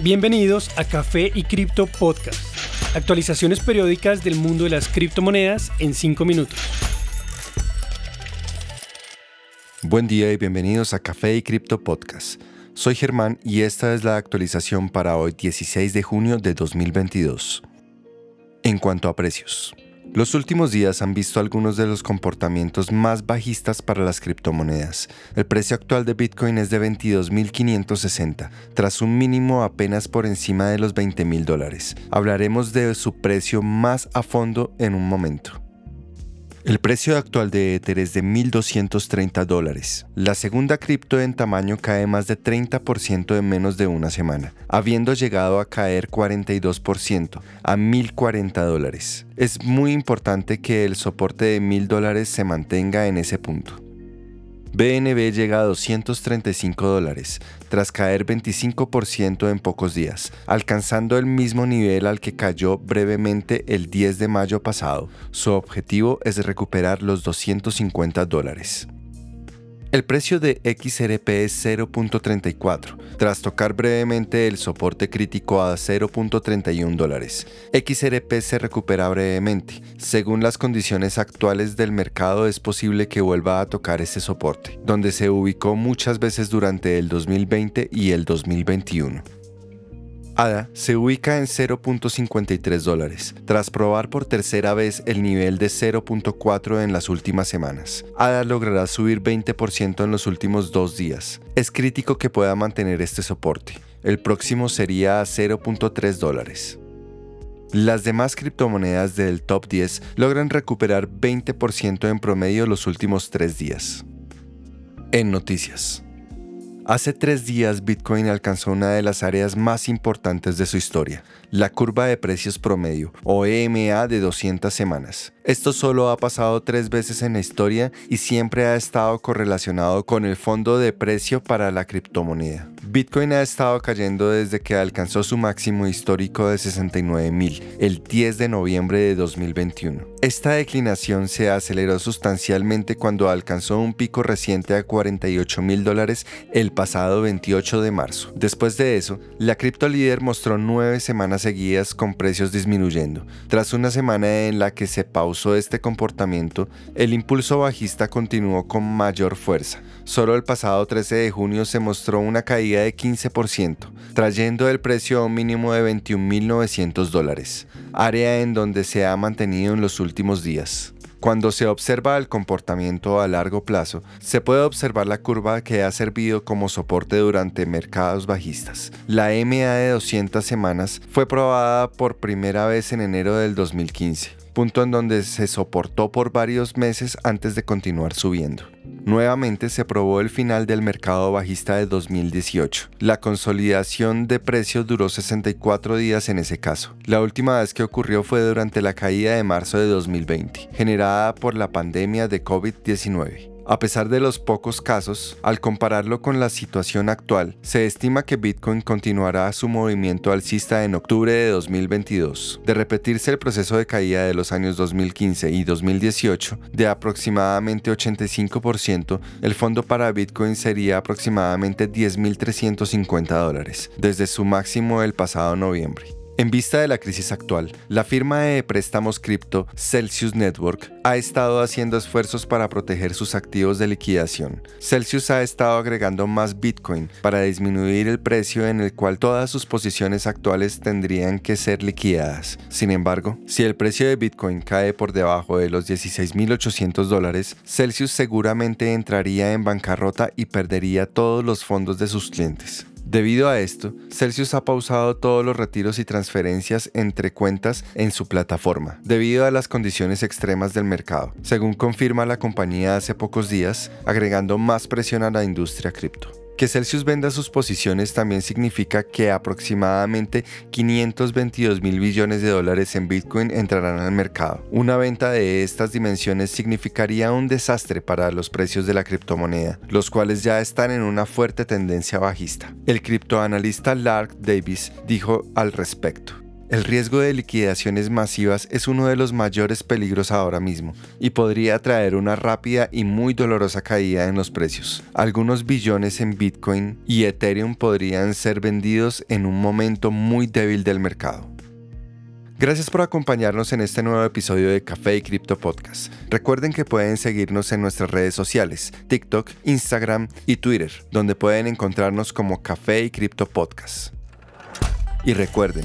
Bienvenidos a Café y Cripto Podcast. Actualizaciones periódicas del mundo de las criptomonedas en 5 minutos. Buen día y bienvenidos a Café y Cripto Podcast. Soy Germán y esta es la actualización para hoy 16 de junio de 2022. En cuanto a precios. Los últimos días han visto algunos de los comportamientos más bajistas para las criptomonedas. El precio actual de Bitcoin es de 22.560, tras un mínimo apenas por encima de los 20.000 dólares. Hablaremos de su precio más a fondo en un momento. El precio actual de Ether es de 1.230 dólares. La segunda cripto en tamaño cae más de 30% en menos de una semana, habiendo llegado a caer 42% a 1.040 dólares. Es muy importante que el soporte de 1.000 dólares se mantenga en ese punto. BNB llega a 235 dólares, tras caer 25% en pocos días, alcanzando el mismo nivel al que cayó brevemente el 10 de mayo pasado. Su objetivo es recuperar los 250 dólares. El precio de XRP es 0.34, tras tocar brevemente el soporte crítico a 0.31 dólares. XRP se recupera brevemente. Según las condiciones actuales del mercado es posible que vuelva a tocar ese soporte, donde se ubicó muchas veces durante el 2020 y el 2021. ADA se ubica en 0.53 dólares, tras probar por tercera vez el nivel de 0.4 en las últimas semanas. ADA logrará subir 20% en los últimos dos días. Es crítico que pueda mantener este soporte. El próximo sería a 0.3 dólares. Las demás criptomonedas del top 10 logran recuperar 20% en promedio los últimos tres días. En noticias. Hace tres días Bitcoin alcanzó una de las áreas más importantes de su historia, la curva de precios promedio, o EMA de 200 semanas. Esto solo ha pasado tres veces en la historia y siempre ha estado correlacionado con el fondo de precio para la criptomoneda. Bitcoin ha estado cayendo desde que alcanzó su máximo histórico de 69.000 el 10 de noviembre de 2021. Esta declinación se aceleró sustancialmente cuando alcanzó un pico reciente a 48.000 dólares el pasado 28 de marzo. Después de eso, la cripto líder mostró nueve semanas seguidas con precios disminuyendo. Tras una semana en la que se pausó este comportamiento, el impulso bajista continuó con mayor fuerza. Solo el pasado 13 de junio se mostró una caída de 15%, trayendo el precio a un mínimo de 21.900 dólares, área en donde se ha mantenido en los últimos días. Cuando se observa el comportamiento a largo plazo, se puede observar la curva que ha servido como soporte durante mercados bajistas. La MA de 200 semanas fue probada por primera vez en enero del 2015 punto en donde se soportó por varios meses antes de continuar subiendo. Nuevamente se probó el final del mercado bajista de 2018. La consolidación de precios duró 64 días en ese caso. La última vez que ocurrió fue durante la caída de marzo de 2020, generada por la pandemia de COVID-19. A pesar de los pocos casos, al compararlo con la situación actual, se estima que Bitcoin continuará su movimiento alcista en octubre de 2022. De repetirse el proceso de caída de los años 2015 y 2018 de aproximadamente 85%, el fondo para Bitcoin sería aproximadamente 10.350 dólares, desde su máximo el pasado noviembre. En vista de la crisis actual, la firma de préstamos cripto Celsius Network ha estado haciendo esfuerzos para proteger sus activos de liquidación. Celsius ha estado agregando más Bitcoin para disminuir el precio en el cual todas sus posiciones actuales tendrían que ser liquidadas. Sin embargo, si el precio de Bitcoin cae por debajo de los 16.800 dólares, Celsius seguramente entraría en bancarrota y perdería todos los fondos de sus clientes. Debido a esto, Celsius ha pausado todos los retiros y transferencias entre cuentas en su plataforma, debido a las condiciones extremas del mercado, según confirma la compañía hace pocos días, agregando más presión a la industria cripto. Que Celsius venda sus posiciones también significa que aproximadamente 522 mil billones de dólares en Bitcoin entrarán al mercado. Una venta de estas dimensiones significaría un desastre para los precios de la criptomoneda, los cuales ya están en una fuerte tendencia bajista. El criptoanalista Lark Davis dijo al respecto. El riesgo de liquidaciones masivas es uno de los mayores peligros ahora mismo y podría traer una rápida y muy dolorosa caída en los precios. Algunos billones en Bitcoin y Ethereum podrían ser vendidos en un momento muy débil del mercado. Gracias por acompañarnos en este nuevo episodio de Café y Cripto Podcast. Recuerden que pueden seguirnos en nuestras redes sociales, TikTok, Instagram y Twitter, donde pueden encontrarnos como Café y Cripto Podcast. Y recuerden,